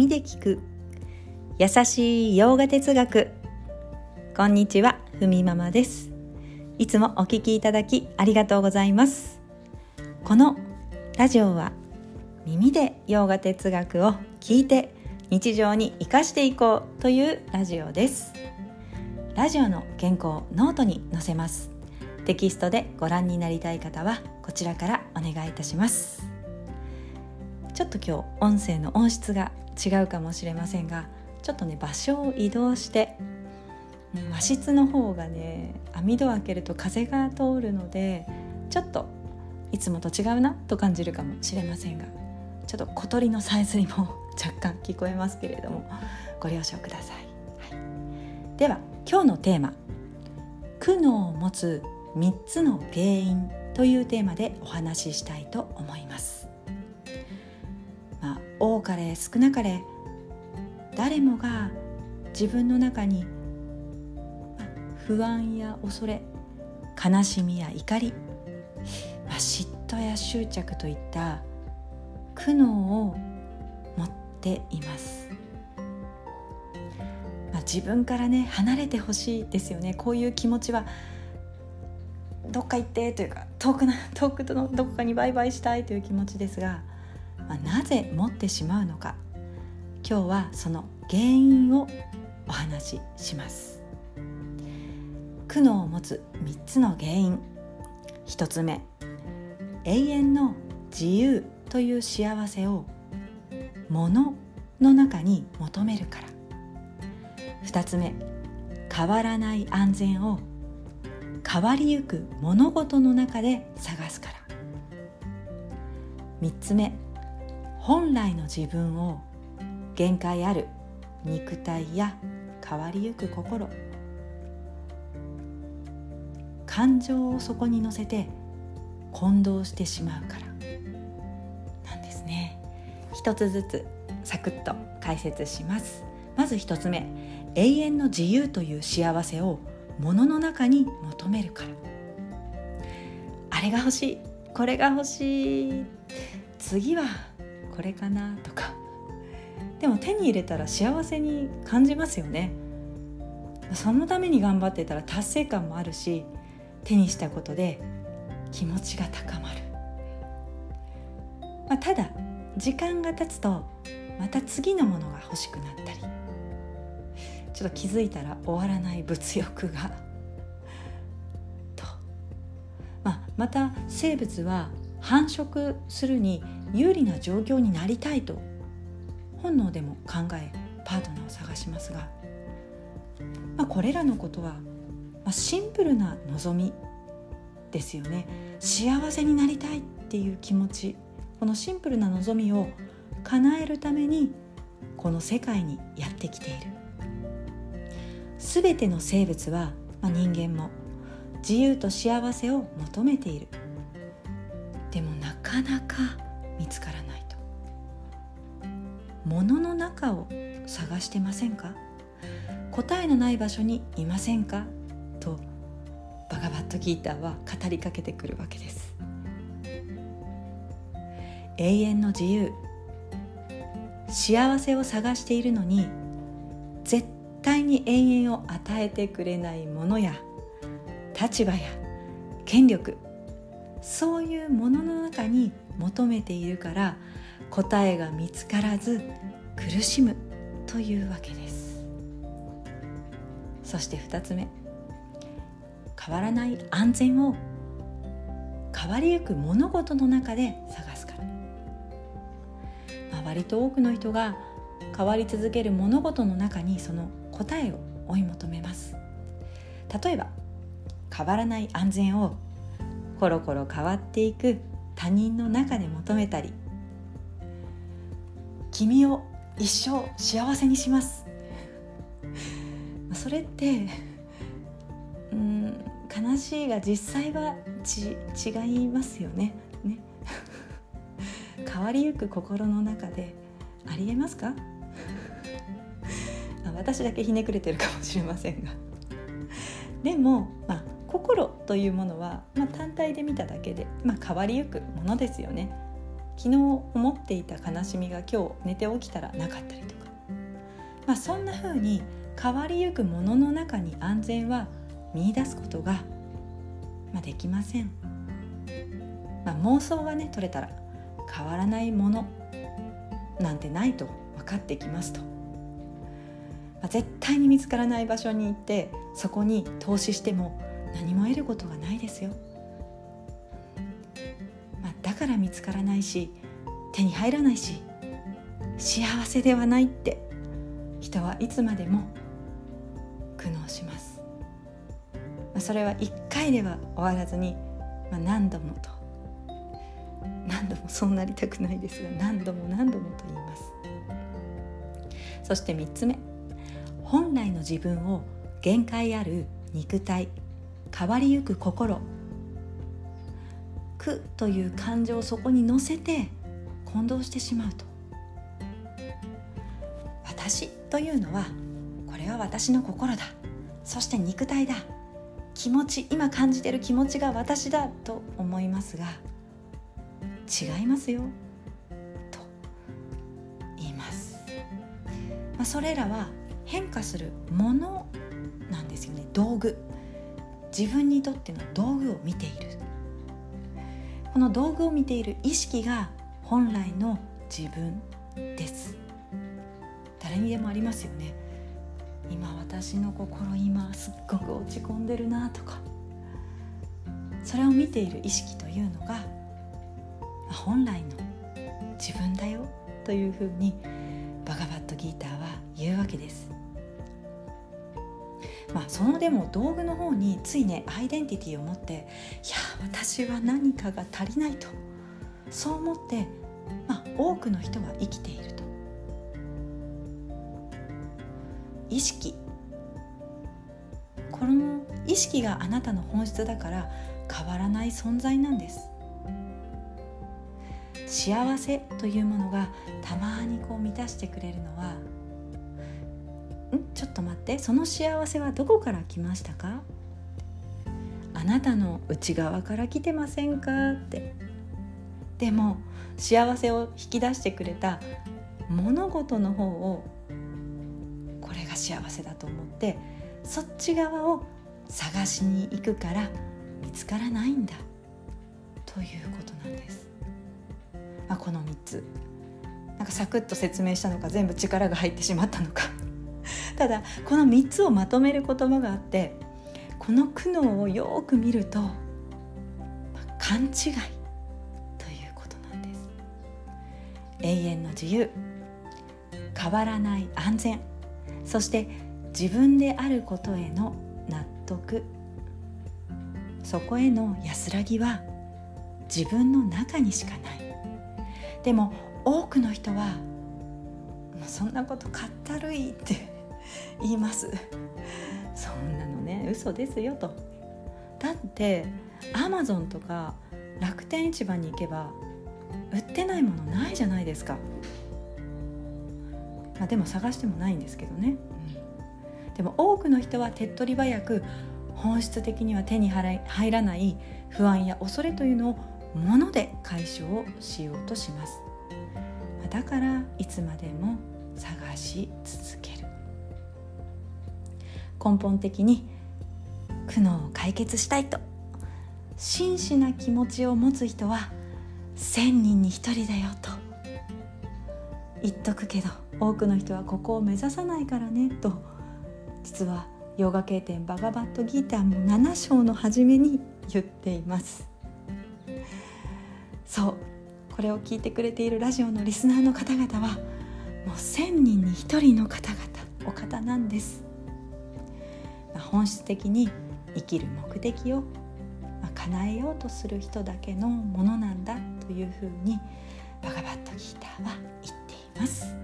耳で聞く。優しいヨガ哲学。こんにちはふみママです。いつもお聞きいただきありがとうございます。このラジオは耳でヨガ哲学を聞いて日常に生かしていこうというラジオです。ラジオの原稿ノートに載せます。テキストでご覧になりたい方はこちらからお願いいたします。ちょっと今日音声の音質が違うかもしれませんがちょっとね場所を移動して和室の方がね網戸を開けると風が通るのでちょっといつもと違うなと感じるかもしれませんがちょっと小鳥のさえずりも若干聞こえますけれどもご了承ください、はい、では今日のテーマ「苦悩を持つ3つの原因」というテーマでお話ししたいと思います。多かれ少なかれ誰もが自分の中に不安や恐れ悲しみや怒り、まあ、嫉妬や執着といった苦悩を持っています、まあ、自分からね離れてほしいですよね。こういう気持ちはどっか行ってというか遠くな遠くのどこかにバイバイしたいという気持ちですが、まあ、なぜ持ってしまうのか。今日はその原因をお話しします。苦悩を持つ3つの原因。1つ目永遠の自由という幸せを物の中に求めるから。2つ目変わらない安全を変わりゆく物事の中で探すから。3つ目本来の自分を限界ある肉体や変わりゆく心。感情をそこに乗せて混同してしまうから。なんですね。一つずつサクッと解説します。まず一つ目。永遠の自由という幸せを物の中に求めるから。あれが欲しい。これが欲しい。次はこれかな？とか。でも手に入れたら幸せに感じますよね。そのために頑張ってたら達成感もあるし手にしたことで気持ちが高まる、まあ、ただ時間が経つとまた次のものが欲しくなったり。ちょっと気づいたら終わらない物欲が。と、まあ、また生物は繁殖するに有利な状況になりたいと本能でも考えパートナーを探しますが、まあ、これらのことは、ま、シンプルな望みですよね。幸せになりたいっていう気持ちこのシンプルな望みを叶えるためにこの世界にやってきている。全ての生物は、まあ、人間も自由と幸せを求めている。なか見つからないと。物の中を探してませんか？答えのない場所にいませんか？とバガバットギーターは語りかけてくるわけです。永遠の自由。幸せを探しているのに絶対に永遠を与えてくれないものや立場や権力そういうものの中に求めているから答えが見つからず苦しむというわけです。そして2つ目。変わらない安全を変わりゆく物事の中で探すから、まあ、割と多くの人が変わり続ける物事の中にその答えを追い求めます。例えば変わらない安全をコロコロ変わっていく他人の中で求めたり君を一生幸せにします。それってうん悲しいが実際はち違いますよね。ね。変わりゆく心の中でありえますか？私だけひねくれてるかもしれませんが。でも、まあ、心というものは、まあ、単体で見ただけで、まあ、変わりゆくものですよね。昨日思っていた悲しみが今日寝て起きたらなかったりとか、まあ、そんな風に変わりゆくものの中に安全は見出すことが、まあ、できません、まあ、妄想がね取れたら変わらないものなんてないと分かってきますと、まあ、絶対に見つからない場所に行ってそこに投資しても何も得ることがないですよ、まあ、だから見つからないし手に入らないし幸せではないって人はいつまでも苦悩します、まあ、それは一回では終わらずに、まあ、何度もと何度もそうなりたくないですが何度も何度もと言います。そして3つ目本来の自分を限界ある肉体変わりゆく心。苦という感情をそこに乗せて混同してしまうと。私というのはこれは私の心だ。そして肉体だ。気持ち今感じてる気持ちが私だと思いますが違いますよ。と言います、まあ、それらは変化するものなんですよね。道具。自分にとっての道具を見ている。この道具を見ている意識が本来の自分です。誰にでもありますよね。今私の心今すっごく落ち込んでるなとか。それを見ている意識というのが本来の自分だよというふうにバガバットギーターは言うわけです。まあ、そのでも道具の方についねアイデンティティを持っていや私は何かが足りないと。そう思って、まあ、多くの人は生きていると。意識。この意識があなたの本質だから変わらない存在なんです。幸せというものがたまにこう満たしてくれるのはんちょっと待って。その幸せはどこから来ましたか？あなたの内側から来てませんか？って。でも幸せを引き出してくれた物事の方をこれが幸せだと思ってそっち側を探しに行くから見つからないんだ。ということなんです。まあ、この3つ。なんかサクッと説明したのか全部力が入ってしまったのか。ただこの3つをまとめる言葉があってこの苦悩をよく見ると、まあ、勘違いということなんです。永遠の自由変わらない安全そして自分であることへの納得。そこへの安らぎは自分の中にしかない。でも多くの人はそんなことかったるいって言います。そんなのね嘘ですよと。だってアマゾンとか楽天市場に行けば売ってないものないじゃないですか、まあ、でも探してもないんですけどね、うん、でも多くの人は手っ取り早く本質的には手に入らない不安や恐れというのをもので解消しようとします。だからいつまでも探し続ける。根本的に苦悩を解決したいと。真摯な気持ちを持つ人は1,000人に1人だよと。言っとくけど多くの人はここを目指さないからねと。実はヨガ経典バガバットギーターも7章の初めに言っています。そう。これを聞いてくれているラジオのリスナーの方々はもう1,000人に1人の方々お方なんです。本質的に生きる目的を叶えようとする人だけのものなんだというふうにバガバットギーターは言っています。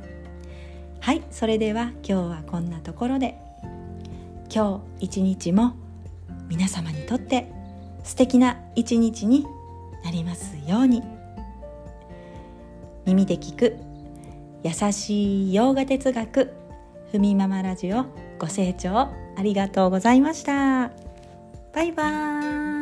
はいそれでは今日はこんなところで。今日一日も皆様にとって素敵な一日になりますように。耳で聞く優しい洋画哲学ふみママラジオご清聴ありがとうございました。バイバーイ。